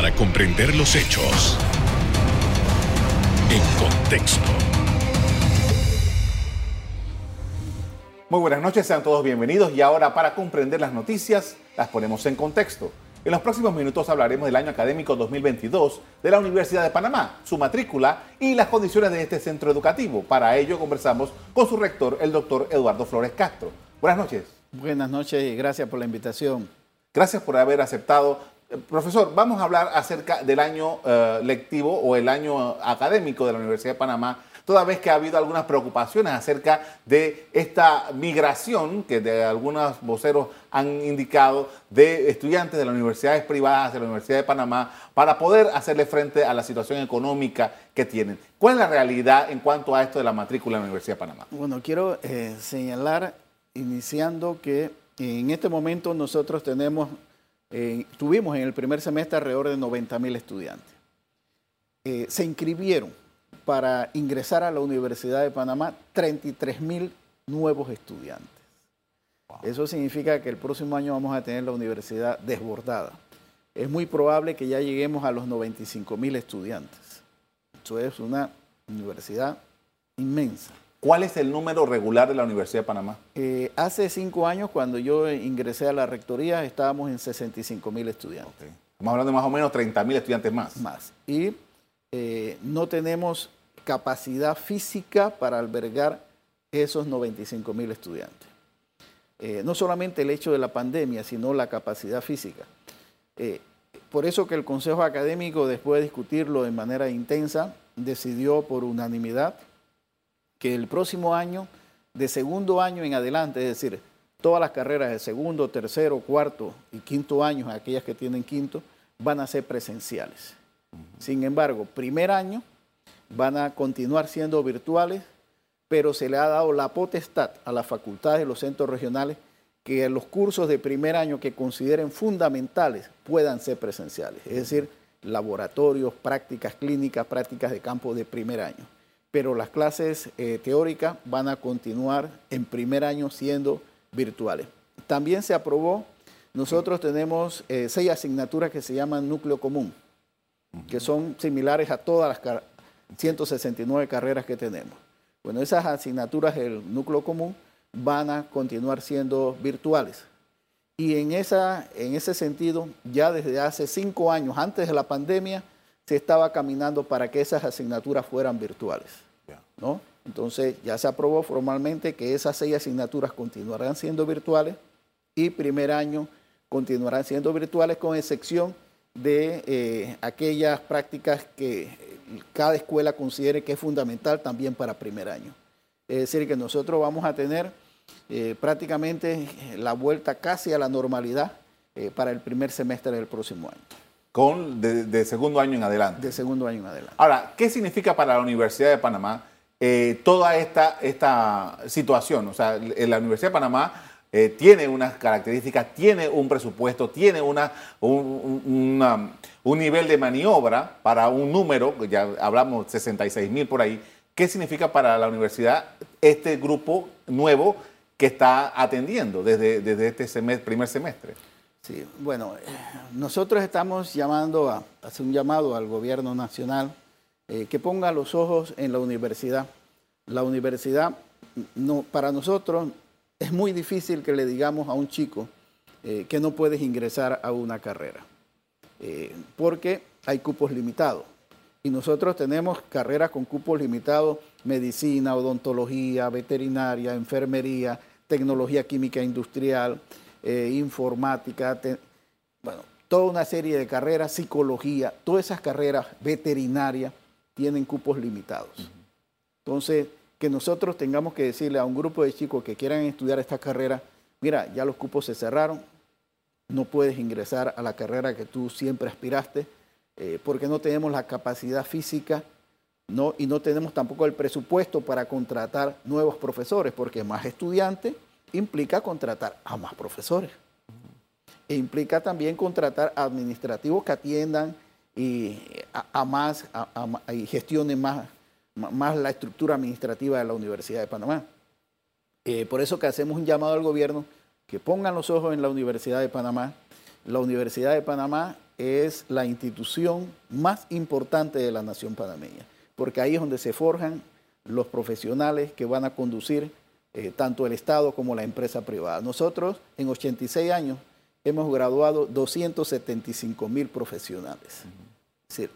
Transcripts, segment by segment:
para comprender los hechos en contexto. Muy buenas noches, sean todos bienvenidos y ahora para comprender las noticias las ponemos en contexto. En los próximos minutos hablaremos del año académico 2022 de la Universidad de Panamá, su matrícula y las condiciones de este centro educativo. Para ello conversamos con su rector, el doctor Eduardo Flores Castro. Buenas noches. Buenas noches y gracias por la invitación. Gracias por haber aceptado. Profesor, vamos a hablar acerca del año eh, lectivo o el año académico de la Universidad de Panamá toda vez que ha habido algunas preocupaciones acerca de esta migración que de algunos voceros han indicado de estudiantes de las universidades privadas de la Universidad de Panamá para poder hacerle frente a la situación económica que tienen. ¿Cuál es la realidad en cuanto a esto de la matrícula en la Universidad de Panamá? Bueno, quiero eh, señalar, iniciando que en este momento nosotros tenemos, eh, tuvimos en el primer semestre alrededor de 90 mil estudiantes. Eh, se inscribieron para ingresar a la Universidad de Panamá 33 mil nuevos estudiantes. Eso significa que el próximo año vamos a tener la universidad desbordada. Es muy probable que ya lleguemos a los 95 mil estudiantes. Eso es una universidad inmensa. ¿Cuál es el número regular de la Universidad de Panamá? Eh, hace cinco años, cuando yo ingresé a la rectoría, estábamos en 65 mil estudiantes. Estamos hablando de más o menos 30 mil estudiantes más. Más. Y eh, no tenemos capacidad física para albergar esos 95 mil estudiantes. Eh, no solamente el hecho de la pandemia, sino la capacidad física. Por eso que el Consejo Académico, después de discutirlo de manera intensa, decidió por unanimidad que el próximo año, de segundo año en adelante, es decir, todas las carreras de segundo, tercero, cuarto y quinto año, aquellas que tienen quinto, van a ser presenciales. Sin embargo, primer año van a continuar siendo virtuales, pero se le ha dado la potestad a las facultades de los centros regionales que los cursos de primer año que consideren fundamentales puedan ser presenciales, es decir, laboratorios, prácticas clínicas, prácticas de campo de primer año. Pero las clases eh, teóricas van a continuar en primer año siendo virtuales. También se aprobó, nosotros tenemos eh, seis asignaturas que se llaman núcleo común, que son similares a todas las, 169 carreras que tenemos. Bueno, esas asignaturas del núcleo común van a continuar siendo virtuales. Y en, esa, en ese sentido, ya desde hace cinco años, antes de la pandemia, se estaba caminando para que esas asignaturas fueran virtuales. ¿no? Entonces ya se aprobó formalmente que esas seis asignaturas continuarán siendo virtuales y primer año continuarán siendo virtuales con excepción de eh, aquellas prácticas que cada escuela considere que es fundamental también para primer año. Es decir, que nosotros vamos a tener eh, prácticamente la vuelta casi a la normalidad eh, para el primer semestre del próximo año. Con de, segundo año en adelante. De segundo año en adelante. Ahora, ¿qué significa para la Universidad de Panamá eh, toda esta, esta situación? O sea, la Universidad de Panamá tiene unas características, tiene un presupuesto, tiene una, una un nivel de maniobra para un número, ya hablamos 66 mil por ahí, ¿qué significa para la universidad este grupo nuevo que está atendiendo desde, desde este primer semestre? Sí, bueno, nosotros estamos llamando a hacer un llamado al gobierno nacional eh, que ponga los ojos en la universidad. La universidad, no, para nosotros, es muy difícil que le digamos a un chico eh, que no puedes ingresar a una carrera. Eh, porque hay cupos limitados. Y nosotros tenemos carreras con cupos limitados, medicina, odontología, veterinaria, enfermería, tecnología química industrial, eh, informática, bueno, toda una serie de carreras, psicología, todas esas carreras veterinarias tienen cupos limitados. Entonces, que nosotros tengamos que decirle a un grupo de chicos que quieran estudiar esta carrera, mira, ya los cupos se cerraron, no puedes ingresar a la carrera que tú siempre aspiraste, eh, porque no tenemos la capacidad física no, y no tenemos tampoco el presupuesto para contratar nuevos profesores, porque más estudiantes implica contratar a más profesores. E implica también contratar administrativos que atiendan y a, más y gestionen más, más la estructura administrativa de la Universidad de Panamá. Eh, por eso que hacemos un llamado al gobierno que pongan los ojos en la Universidad de Panamá, la Universidad de Panamá es la institución más importante de la nación panameña, porque ahí es donde se forjan los profesionales que van a conducir eh, tanto el Estado como la empresa privada. Nosotros en 86 años hemos graduado 275 mil profesionales. Es decir,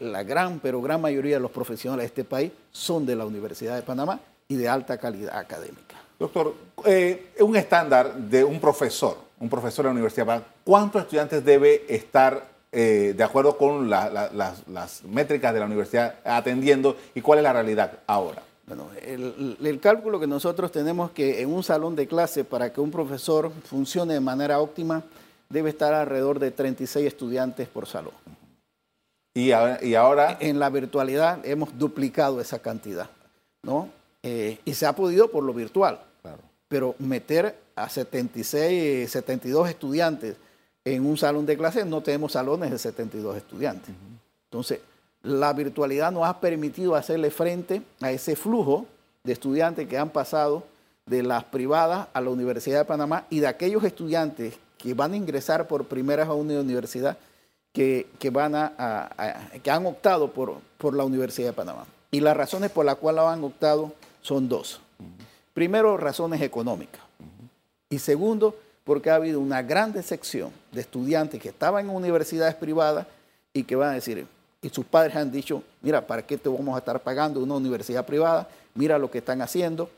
la gran, pero gran mayoría de los profesionales de este país son de la Universidad de Panamá y de alta calidad académica. Doctor, eh, un estándar de un profesor, un profesor de la Universidad, ¿cuántos estudiantes debe estar eh, de acuerdo con las, métricas de la universidad atendiendo y cuál es la realidad ahora? Bueno, el, el, cálculo que nosotros tenemos que en un salón de clase para que un profesor funcione de manera óptima debe estar alrededor de 36 estudiantes por salón. Y ahora, En la virtualidad hemos duplicado esa cantidad, ¿no? Eh, y se ha podido por lo virtual. Pero meter a 76, 72 estudiantes en un salón de clases, no tenemos salones de 72 estudiantes. Entonces, la virtualidad nos ha permitido hacerle frente a ese flujo de estudiantes que han pasado de las privadas a la Universidad de Panamá y de aquellos estudiantes que van a ingresar por primera a una universidad que, van a, que han optado por, por la Universidad de Panamá. Y las razones por las cuales han optado son dos. Primero, razones económicas. Y segundo, porque ha habido una gran decepción de estudiantes que estaban en universidades privadas y que van a decir, y sus padres han dicho, mira, ¿para qué te vamos a estar pagando una universidad privada? Mira lo que están haciendo.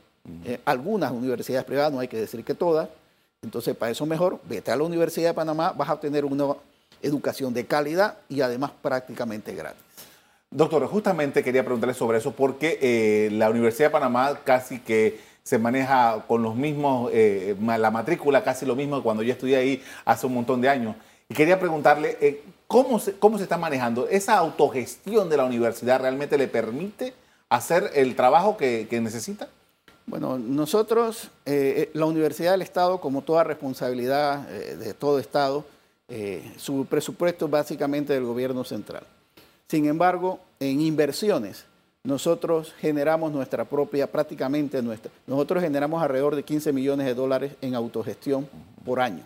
Eh, algunas universidades privadas, no hay que decir que todas. Entonces, para eso mejor, vete a la Universidad de Panamá, vas a obtener una educación de calidad y además prácticamente gratis. Doctor, justamente quería preguntarle sobre eso porque eh, la Universidad de Panamá casi que se maneja con los mismos, eh, la matrícula casi lo mismo que cuando yo estudié ahí hace un montón de años. Y quería preguntarle, ¿cómo, se, ¿cómo se está manejando? ¿Esa autogestión de la universidad realmente le permite hacer el trabajo que, necesita? Bueno, nosotros, la Universidad del Estado, como toda responsabilidad de todo Estado, su presupuesto es básicamente del gobierno central. Sin embargo, en inversiones, nosotros generamos nuestra propia, prácticamente nuestra, nosotros generamos alrededor de 15 millones de dólares en autogestión por año,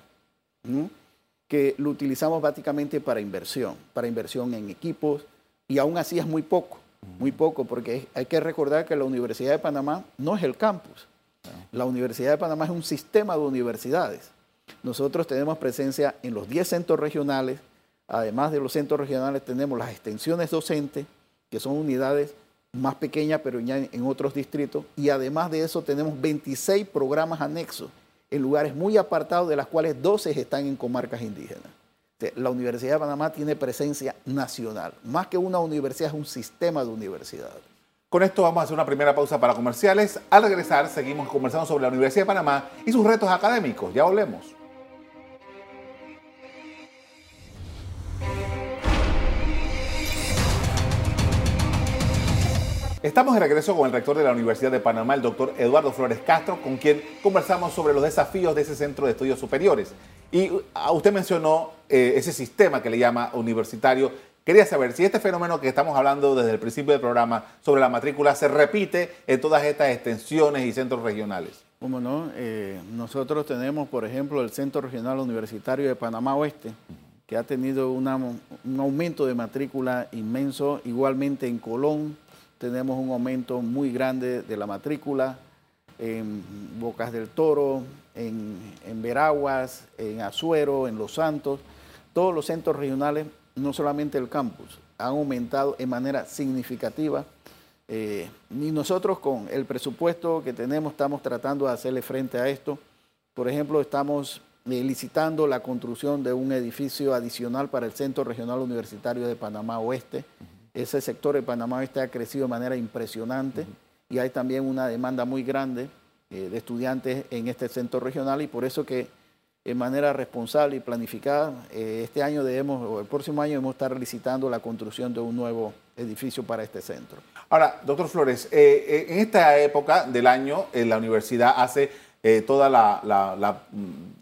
que lo utilizamos básicamente para inversión, para inversión en equipos, y aún así es muy poco, muy poco, porque hay que recordar que la Universidad de Panamá no es el campus, la Universidad de Panamá es un sistema de universidades. Nosotros tenemos presencia en los 10 centros regionales, Además de los centros regionales tenemos las extensiones docentes, que son unidades más pequeñas, pero ya en otros distritos. Y además de eso tenemos 26 programas anexos en lugares muy apartados, de las cuales 12 están en comarcas indígenas. La Universidad de Panamá tiene presencia nacional. Más que una universidad, es un sistema de universidades. Con esto vamos a hacer una primera pausa para comerciales. Al regresar, seguimos conversando sobre la Universidad de Panamá y sus retos académicos. Ya volvemos. Estamos de regreso con el rector de la Universidad de Panamá, el doctor Eduardo Flores Castro, con quien conversamos sobre los desafíos de ese centro de estudios superiores. Y ah, usted mencionó eh, ese sistema que le llama universitario. Quería saber si este fenómeno que estamos hablando desde el principio del programa sobre la matrícula se repite en todas estas extensiones y centros regionales. Cómo no, eh, nosotros tenemos, por ejemplo, el Centro Regional Universitario de Panamá Oeste, que ha tenido un aumento de matrícula inmenso, igualmente en Colón, tenemos un aumento muy grande de la matrícula en Bocas del Toro, en, Veraguas, en Azuero, en Los Santos. Todos los centros regionales, no solamente el campus, han aumentado en manera significativa. Eh, y nosotros con el presupuesto que tenemos estamos tratando de hacerle frente a esto. Por ejemplo, estamos eh, licitando la construcción de un edificio adicional para el Centro Regional Universitario de Panamá Oeste. Ese sector de Panamá Oeste ha crecido de manera impresionante y hay también una demanda muy grande eh, de estudiantes en este centro regional y por eso que de manera responsable y planificada, eh, este año debemos, o el próximo año debemos estar licitando la construcción de un nuevo edificio para este centro. Ahora, doctor Flores, eh, en esta época del año la universidad hace toda la,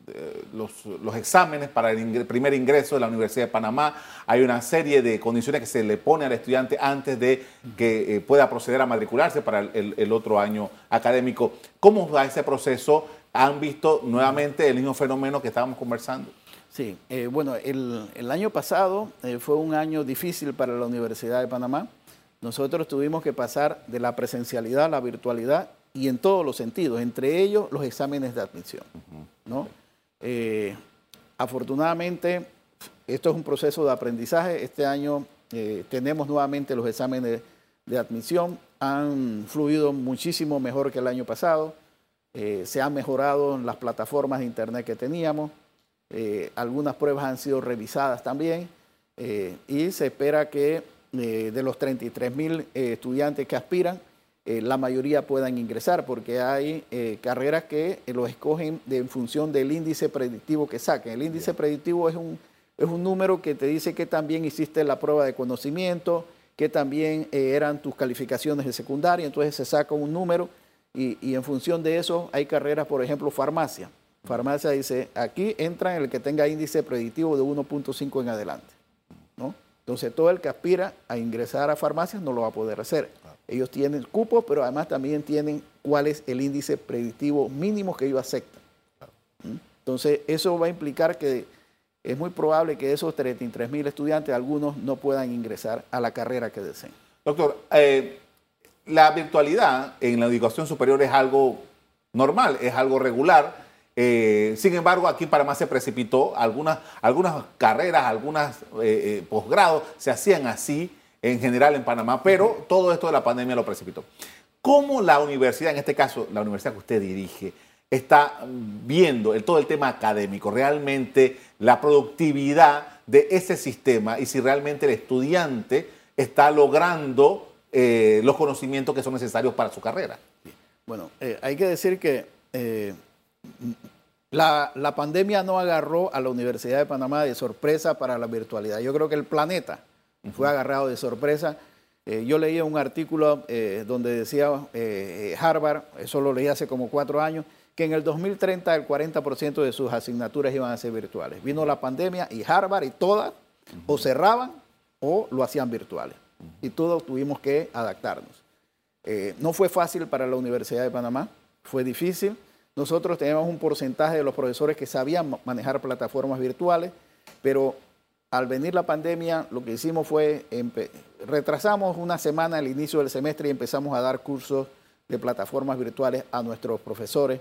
mm, los, exámenes para el primer ingreso de la Universidad de Panamá. Hay una serie de condiciones que se le pone al estudiante antes de que eh, pueda proceder a matricularse para el, otro año académico. ¿Cómo va ese proceso? ¿Han visto nuevamente el mismo fenómeno que estábamos conversando? Sí, eh, bueno, el, el, año pasado eh, fue un año difícil para la Universidad de Panamá. Nosotros tuvimos que pasar de la presencialidad a la virtualidad y en todos los sentidos, entre ellos los exámenes de admisión. ¿no? Eh, afortunadamente, esto es un proceso de aprendizaje. Este año tenemos nuevamente los exámenes de, admisión. Han fluido muchísimo mejor que el año pasado. se han mejorado las plataformas de Internet que teníamos. Eh, algunas pruebas han sido revisadas también eh, y se espera que eh, de los 33 mil estudiantes que aspiran, la mayoría puedan ingresar porque hay carreras que lo escogen de, en función del índice predictivo que saquen. El índice predictivo es un, es un número que te dice que también hiciste la prueba de conocimiento, que también eran tus calificaciones de secundaria, entonces se saca un número y, y en función de eso hay carreras, por ejemplo, farmacia farmacia dice, aquí entra el que tenga índice predictivo de 1.5 en adelante. ¿no? Entonces, todo el que aspira a ingresar a farmacias no lo va a poder hacer. Ellos tienen cupo, pero además también tienen cuál es el índice predictivo mínimo que ellos aceptan. ¿Mm? Entonces, eso va a implicar que es muy probable que esos 33 mil estudiantes, algunos no puedan ingresar a la carrera que deseen. Doctor, eh, la virtualidad en la educación superior es algo normal, es algo regular eh, sin embargo, aquí en Panamá se precipitó, algunas, algunas carreras, algunos eh, eh, posgrados se hacían así en general en Panamá, pero todo esto de la pandemia lo precipitó. ¿Cómo la universidad, en este caso la universidad que usted dirige, está viendo el, todo el tema académico, realmente la productividad de ese sistema y si realmente el estudiante está logrando los conocimientos que son necesarios para su carrera? Bueno, hay que decir que la, pandemia no agarró a la Universidad de Panamá de sorpresa para la virtualidad. Yo creo que el planeta fue agarrado de sorpresa. Eh, yo leía un artículo eh, donde decía eh, Harvard, eso lo leí hace como cuatro años, que en el 2030 el 40% de sus asignaturas iban a ser virtuales. Vino la pandemia y Harvard y todas o cerraban o lo hacían virtuales. Y todos tuvimos que adaptarnos. no fue fácil para la Universidad de Panamá, fue difícil. Nosotros tenemos un porcentaje de los profesores que sabían manejar plataformas virtuales, pero al venir la pandemia lo que hicimos fue retrasamos una semana el inicio del semestre y empezamos a dar cursos de plataformas virtuales a nuestros profesores,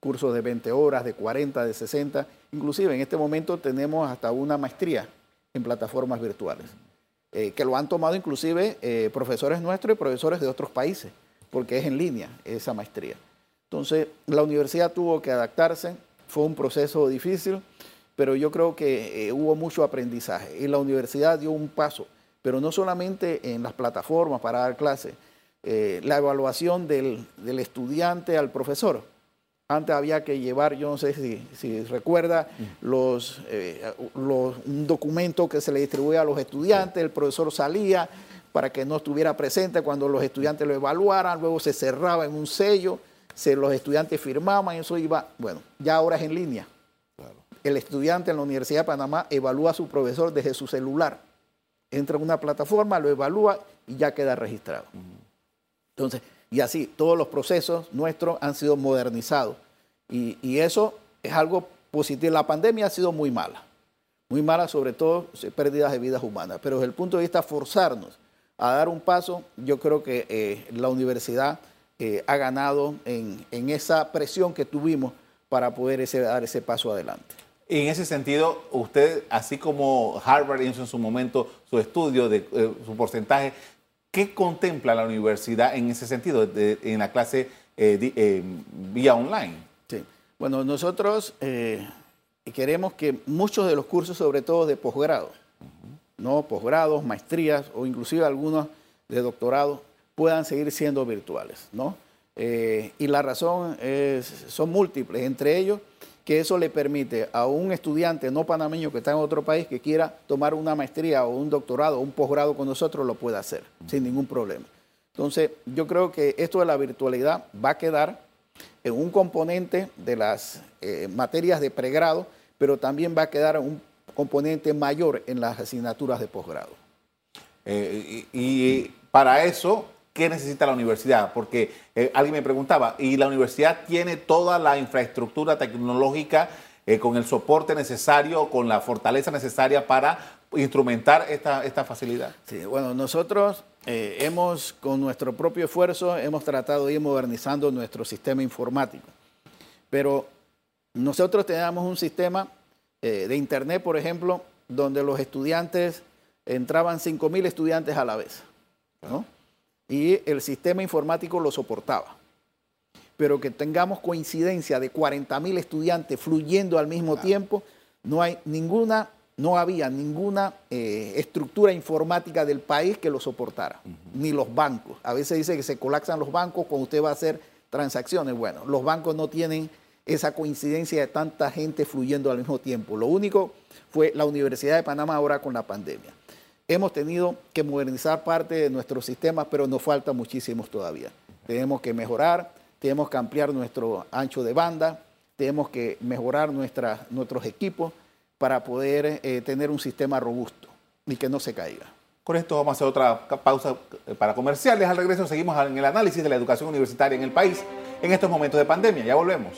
cursos de 20 horas, de 40, de 60. Inclusive en este momento tenemos hasta una maestría en plataformas virtuales, eh, que lo han tomado inclusive eh, profesores nuestros y profesores de otros países, porque es en línea esa maestría. Entonces, la universidad tuvo que adaptarse, fue un proceso difícil, pero yo creo que eh, hubo mucho aprendizaje y la universidad dio un paso, pero no solamente en las plataformas para dar clases, eh, la evaluación del, estudiante al profesor. Antes había que llevar, yo no sé si, recuerda, los, eh, los, un documento que se le distribuía a los estudiantes, el profesor salía para que no estuviera presente cuando los estudiantes lo evaluaran, luego se cerraba en un sello se, los estudiantes firmaban, eso iba, bueno, ya ahora es en línea. El estudiante en la Universidad de Panamá evalúa a su profesor desde su celular. Entra en una plataforma, lo evalúa y ya queda registrado. Entonces, y así, todos los procesos nuestros han sido modernizados. Y, eso es algo positivo. La pandemia ha sido muy mala. Muy mala, sobre todo pérdidas de vidas humanas. Pero desde el punto de vista forzarnos a dar un paso, yo creo que eh, la universidad eh, ha ganado en, esa presión que tuvimos para poder dar ese paso adelante. En ese sentido, usted, así como Harvard hizo en su momento su estudio de eh, su porcentaje, ¿qué contempla la universidad en ese sentido, en la clase eh, vía online? Sí, bueno, nosotros queremos que muchos de los cursos, sobre todo de posgrado, ¿no? posgrados, maestrías o inclusive algunos de doctorado, puedan seguir siendo virtuales, ¿no? Eh, y la razón son múltiples, entre ellos que eso le permite a un estudiante no panameño que está en otro país que quiera tomar una maestría o un doctorado o un posgrado con nosotros, lo puede hacer sin ningún problema. Entonces, yo creo que esto de la virtualidad va a quedar en un componente de las eh, materias de pregrado, pero también va a quedar un componente mayor en las asignaturas de posgrado. Eh, y para eso ¿qué necesita la universidad? Porque eh, alguien me preguntaba, ¿y la universidad tiene toda la infraestructura tecnológica eh, con el soporte necesario, con la fortaleza necesaria para instrumentar esta, esta facilidad? Sí, bueno, nosotros eh, hemos, con nuestro propio esfuerzo, hemos tratado de ir modernizando nuestro sistema informático. Pero nosotros teníamos un sistema de Internet, por ejemplo, donde los estudiantes entraban 5.000 estudiantes a la vez. ¿no? Y el sistema informático lo soportaba. Pero que tengamos coincidencia de 40.000 estudiantes fluyendo al mismo tiempo, no hay ninguna no había ninguna eh, estructura informática del país que lo soportara, ni los bancos. A veces dice que se colapsan los bancos cuando usted va a hacer transacciones. Bueno, los bancos no tienen esa coincidencia de tanta gente fluyendo al mismo tiempo. Lo único fue la Universidad de Panamá ahora con la pandemia. Hemos tenido que modernizar parte de nuestros sistemas, pero nos falta muchísimos todavía. Tenemos que mejorar, tenemos que ampliar nuestro ancho de banda, tenemos que mejorar nuestros equipos para poder eh, tener un sistema robusto y que no se caiga. Con esto vamos a hacer otra pausa eh, para comerciales. Al regreso seguimos en el análisis de la educación universitaria en el país en estos momentos de pandemia. Ya volvemos.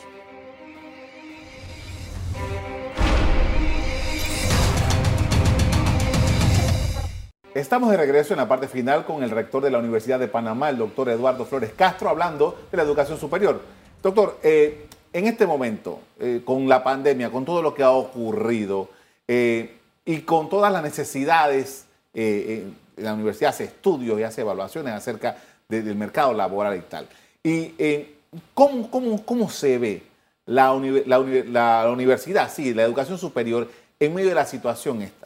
Estamos de regreso en la parte final con el rector de la Universidad de Panamá, el doctor Eduardo Flores Castro, hablando de la educación superior. Doctor, eh, en este momento, eh, con la pandemia, con todo lo que ha ocurrido eh, y con todas las necesidades, la universidad hace estudios y hace evaluaciones acerca del mercado laboral y tal. ¿Y ¿cómo, cómo, se ve la, la, universidad, sí, la educación superior, en medio de la situación esta?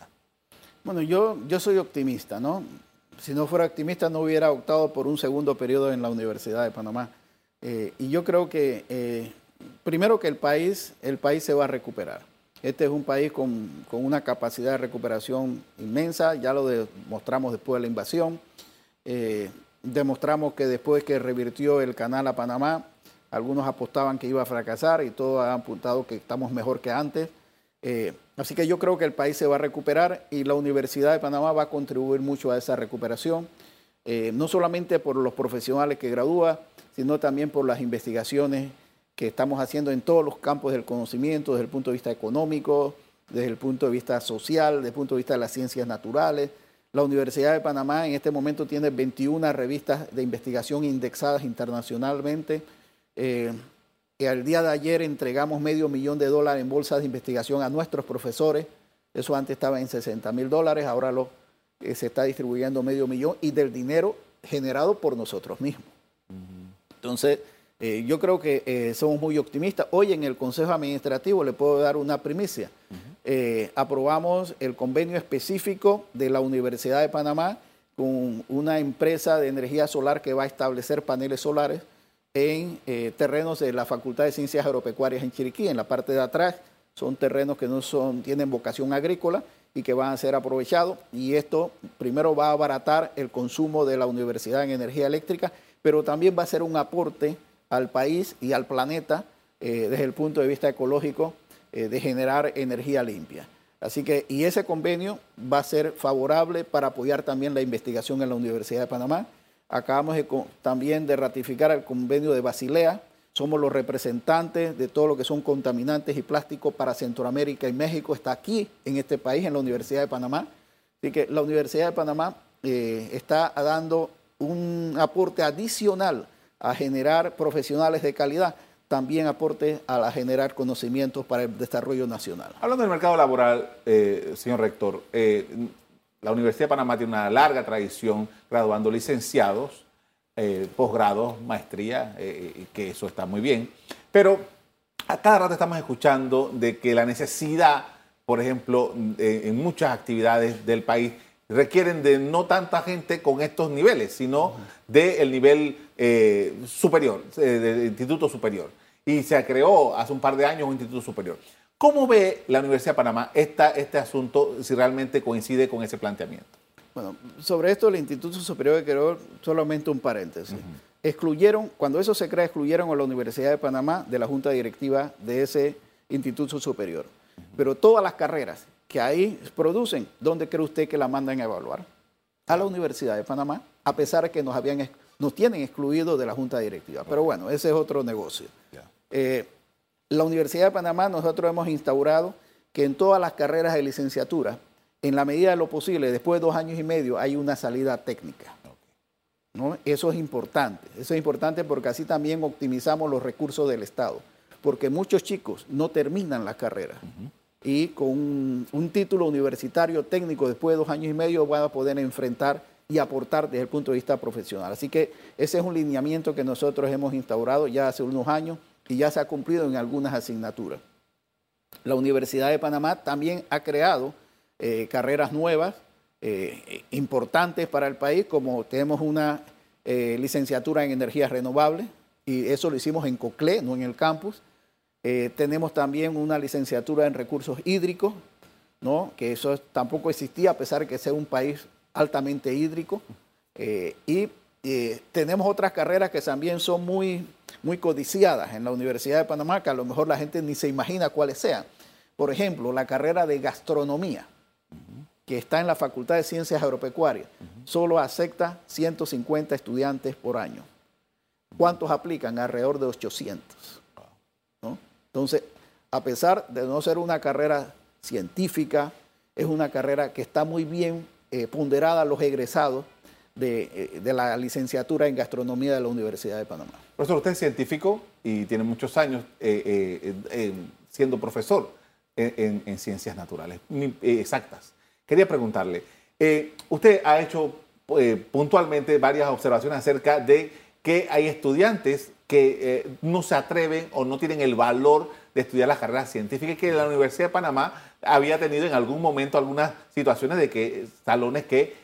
Bueno, yo, yo soy optimista, ¿no? Si no fuera optimista no hubiera optado por un segundo periodo en la Universidad de Panamá. y yo creo que primero que el país, el país se va a recuperar. Este es un país con, una capacidad de recuperación inmensa, ya lo demostramos después de la invasión. Eh, demostramos que después que revirtió el canal a Panamá, algunos apostaban que iba a fracasar y todos han apuntado que estamos mejor que antes. Eh, así que yo creo que el país se va a recuperar y la Universidad de Panamá va a contribuir mucho a esa recuperación, eh, no solamente por los profesionales que gradúa, sino también por las investigaciones que estamos haciendo en todos los campos del conocimiento, desde el punto de vista económico, desde el punto de vista social, desde el punto de vista de las ciencias naturales. La Universidad de Panamá en este momento tiene 21 revistas de investigación indexadas internacionalmente. Eh, al día de ayer entregamos medio millón de dólares en bolsas de investigación a nuestros profesores. Eso antes estaba en 60 mil dólares, ahora lo, eh, se está distribuyendo medio millón y del dinero generado por nosotros mismos. Entonces, eh, yo creo que eh, somos muy optimistas. Hoy en el Consejo Administrativo le puedo dar una primicia. Aprobamos el convenio específico de la Universidad de Panamá con una empresa de energía solar que va a establecer paneles solares en terrenos de la Facultad de Ciencias Agropecuarias en Chiriquí. En la parte de atrás son terrenos que no son, tienen vocación agrícola y que van a ser aprovechados. Y esto primero va a abaratar el consumo de la universidad en energía eléctrica, pero también va a ser un aporte al país y al planeta eh, desde el punto de vista ecológico eh, de generar energía limpia. Así que, y ese convenio va a ser favorable para apoyar también la investigación en la Universidad de Panamá. Acabamos también de ratificar el convenio de Basilea. Somos los representantes de todo lo que son contaminantes y plásticos para Centroamérica y México. Está aquí, en este país, en la Universidad de Panamá. Así que la Universidad de Panamá eh, está dando un aporte adicional a generar profesionales de calidad, también aporte a, generar conocimientos para el desarrollo nacional. Hablando del mercado laboral, eh, señor rector, eh, la Universidad de Panamá tiene una larga tradición graduando licenciados, eh, posgrados, maestría, que eso está muy bien, pero a cada rato estamos escuchando de que la necesidad, por ejemplo, en muchas actividades del país, requieren de no tanta gente con estos niveles, sino del nivel eh, superior, eh, del instituto superior. Y se creó hace un par de años un instituto superior. ¿Cómo ve la Universidad de Panamá esta, este asunto, si realmente coincide con ese planteamiento? Bueno, sobre esto el Instituto Superior de solamente un paréntesis. Excluyeron, cuando eso se crea, excluyeron a la Universidad de Panamá de la Junta Directiva de ese Instituto Superior. Pero todas las carreras que ahí producen, ¿dónde cree usted que la mandan a evaluar? A la Universidad de Panamá, a pesar de que nos, habían, nos tienen excluidos de la Junta Directiva. Pero bueno, ese es otro negocio. Eh, la Universidad de Panamá nosotros hemos instaurado que en todas las carreras de licenciatura, en la medida de lo posible, después de dos años y medio, hay una salida técnica. ¿no? Eso es importante. Eso es importante porque así también optimizamos los recursos del Estado. Porque muchos chicos no terminan la carrera. Y con un, un, título universitario técnico después de dos años y medio van a poder enfrentar y aportar desde el punto de vista profesional. Así que ese es un lineamiento que nosotros hemos instaurado ya hace unos años y ya se ha cumplido en algunas asignaturas. La Universidad de Panamá también ha creado eh, carreras nuevas eh, importantes para el país, como tenemos una eh, licenciatura en energías renovables, y eso lo hicimos en COCLE, no en el campus. tenemos también una licenciatura en recursos hídricos, ¿no? que eso tampoco existía, a pesar de que sea un país altamente hídrico. y tenemos otras carreras que también son muy, muy codiciadas en la Universidad de Panamá, que a lo mejor la gente ni se imagina cuáles sean. Por ejemplo, la carrera de gastronomía que está en la Facultad de Ciencias Agropecuarias, solo acepta 150 estudiantes por año. ¿Cuántos aplican? Alrededor de 800. Entonces, a pesar de no ser una carrera científica, es una carrera que está muy bien eh, ponderada a los egresados eh, de, la licenciatura en gastronomía de la Universidad de Panamá. Profesor, usted es científico y tiene muchos años eh, siendo profesor en ciencias naturales exactas. Quería preguntarle, eh, usted ha hecho eh, puntualmente varias observaciones acerca de que hay estudiantes que eh, no se atreven o no tienen el valor de estudiar las carreras científicas que la Universidad de Panamá había tenido en algún momento algunas situaciones de que salones que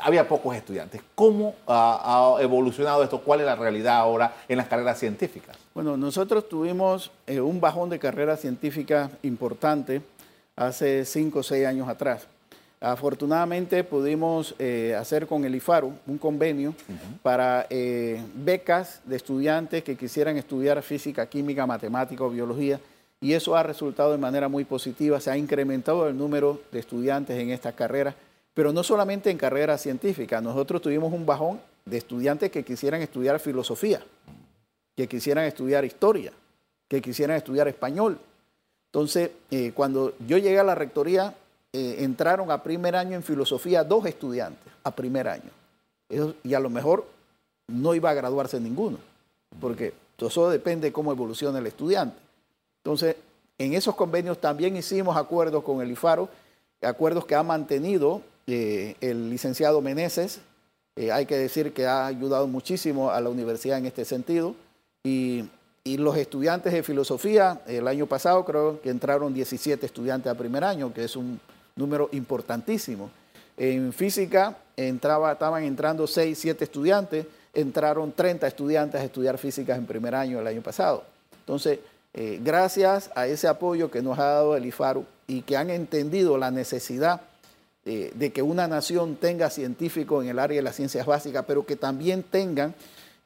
había pocos estudiantes. ¿Cómo ha, evolucionado esto? ¿Cuál es la realidad ahora en las carreras científicas? Bueno, nosotros tuvimos un bajón de carreras científicas importante hace cinco o seis años atrás. Afortunadamente pudimos eh, hacer con el IFARU un convenio para eh, becas de estudiantes que quisieran estudiar física, química, matemática o biología y eso ha resultado de manera muy positiva. Se ha incrementado el número de estudiantes en estas carreras, pero no solamente en carreras científicas. Nosotros tuvimos un bajón de estudiantes que quisieran estudiar filosofía, que quisieran estudiar historia, que quisieran estudiar español. Entonces, eh, cuando yo llegué a la rectoría, eh, entraron a primer año en filosofía dos estudiantes a primer año. y a lo mejor no iba a graduarse ninguno, porque todo depende de cómo evoluciona el estudiante. Entonces, en esos convenios también hicimos acuerdos con el IFARO, acuerdos que ha mantenido eh, el licenciado Meneses. Eh, hay que decir que ha ayudado muchísimo a la universidad en este sentido. Y, y, los estudiantes de filosofía, el año pasado creo que entraron 17 estudiantes a primer año, que es un número importantísimo. En física entraba, estaban entrando 6, 7 estudiantes, entraron 30 estudiantes a estudiar física en primer año el año pasado. Entonces, eh, gracias a ese apoyo que nos ha dado el IFARU y que han entendido la necesidad eh, de que una nación tenga científicos en el área de las ciencias básicas, pero que también tengan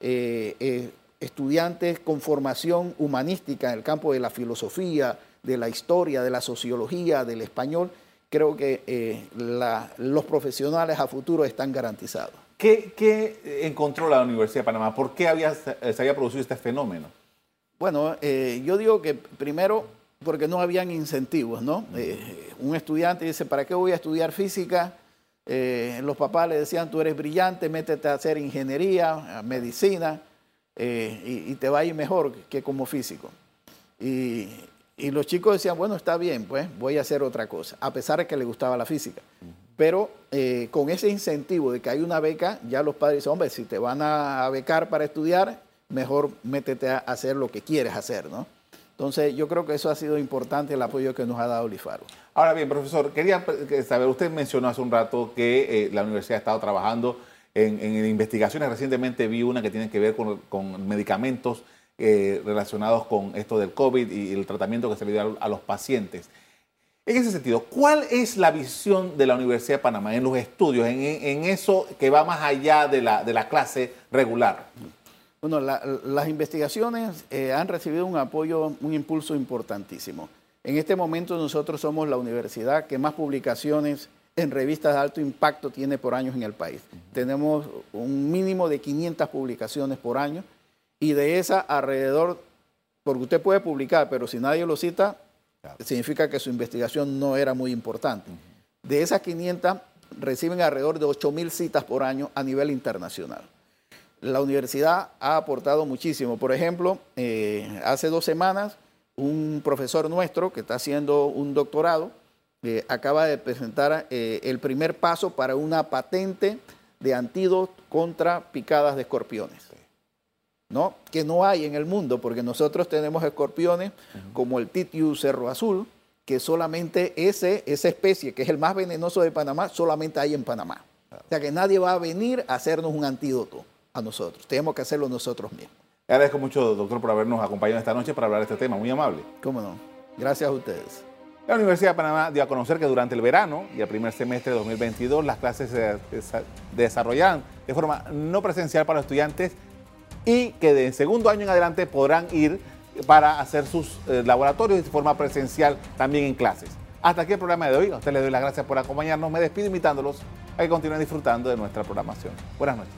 eh, estudiantes con formación humanística en el campo de la filosofía, de la historia, de la sociología, del español, creo que eh, los profesionales a futuro están garantizados. ¿Qué, encontró la Universidad de Panamá? ¿Por qué había, se había producido este fenómeno? Bueno, eh, yo digo que primero porque no habían incentivos, ¿no? Eh, un estudiante dice, ¿para qué voy a estudiar física? los papás le decían, tú eres brillante, métete a hacer ingeniería, medicina, y, y, te va a ir mejor que como físico. Y, y los chicos decían, bueno, está bien, pues voy a hacer otra cosa, a pesar de que les gustaba la física. Pero eh, con ese incentivo de que hay una beca, ya los padres dicen, hombre, si te van a becar para estudiar, mejor métete a hacer lo que quieres hacer, ¿no? Entonces, yo creo que eso ha sido importante el apoyo que nos ha dado Lifaro. Ahora bien, profesor, quería saber, usted mencionó hace un rato que eh, la universidad ha estado trabajando en, investigaciones. Recientemente vi una que tiene que ver con medicamentos eh, relacionados con esto del COVID y el tratamiento que se le dio a, los pacientes. En ese sentido, ¿cuál es la visión de la Universidad de Panamá en los estudios, en, eso que va más allá de la, de la clase regular? Bueno, las investigaciones eh, han recibido un apoyo, un impulso importantísimo. En este momento nosotros somos la universidad que más publicaciones en revistas de alto impacto tiene por años en el país. Tenemos un mínimo de 500 publicaciones por año y de esa alrededor porque usted puede publicar, pero si nadie lo cita, significa que su investigación no era muy importante. De esas 500, reciben alrededor de 8.000 citas por año a nivel internacional. La universidad ha aportado muchísimo. Por ejemplo, eh, hace dos semanas, un profesor nuestro que está haciendo un doctorado eh, acaba de presentar eh, el primer paso para una patente de antídoto contra picadas de escorpiones. ¿No? que no hay en el mundo, porque nosotros tenemos escorpiones como el Titiu cerro azul, que solamente ese, esa especie, que es el más venenoso de Panamá, solamente hay en Panamá. O sea que nadie va a venir a hacernos un antídoto a nosotros, tenemos que hacerlo nosotros mismos. Le agradezco mucho, doctor, por habernos acompañado esta noche para hablar de este tema, muy amable. ¿Cómo no? Gracias a ustedes. La Universidad de Panamá dio a conocer que durante el verano y el primer semestre de 2022 las clases se desarrollarán de forma no presencial para los estudiantes y que de segundo año en adelante podrán ir para hacer sus eh, laboratorios de forma presencial también en clases. Hasta aquí el programa de hoy. A ustedes les doy las gracias por acompañarnos. Me despido invitándolos a que continúen disfrutando de nuestra programación. Buenas noches.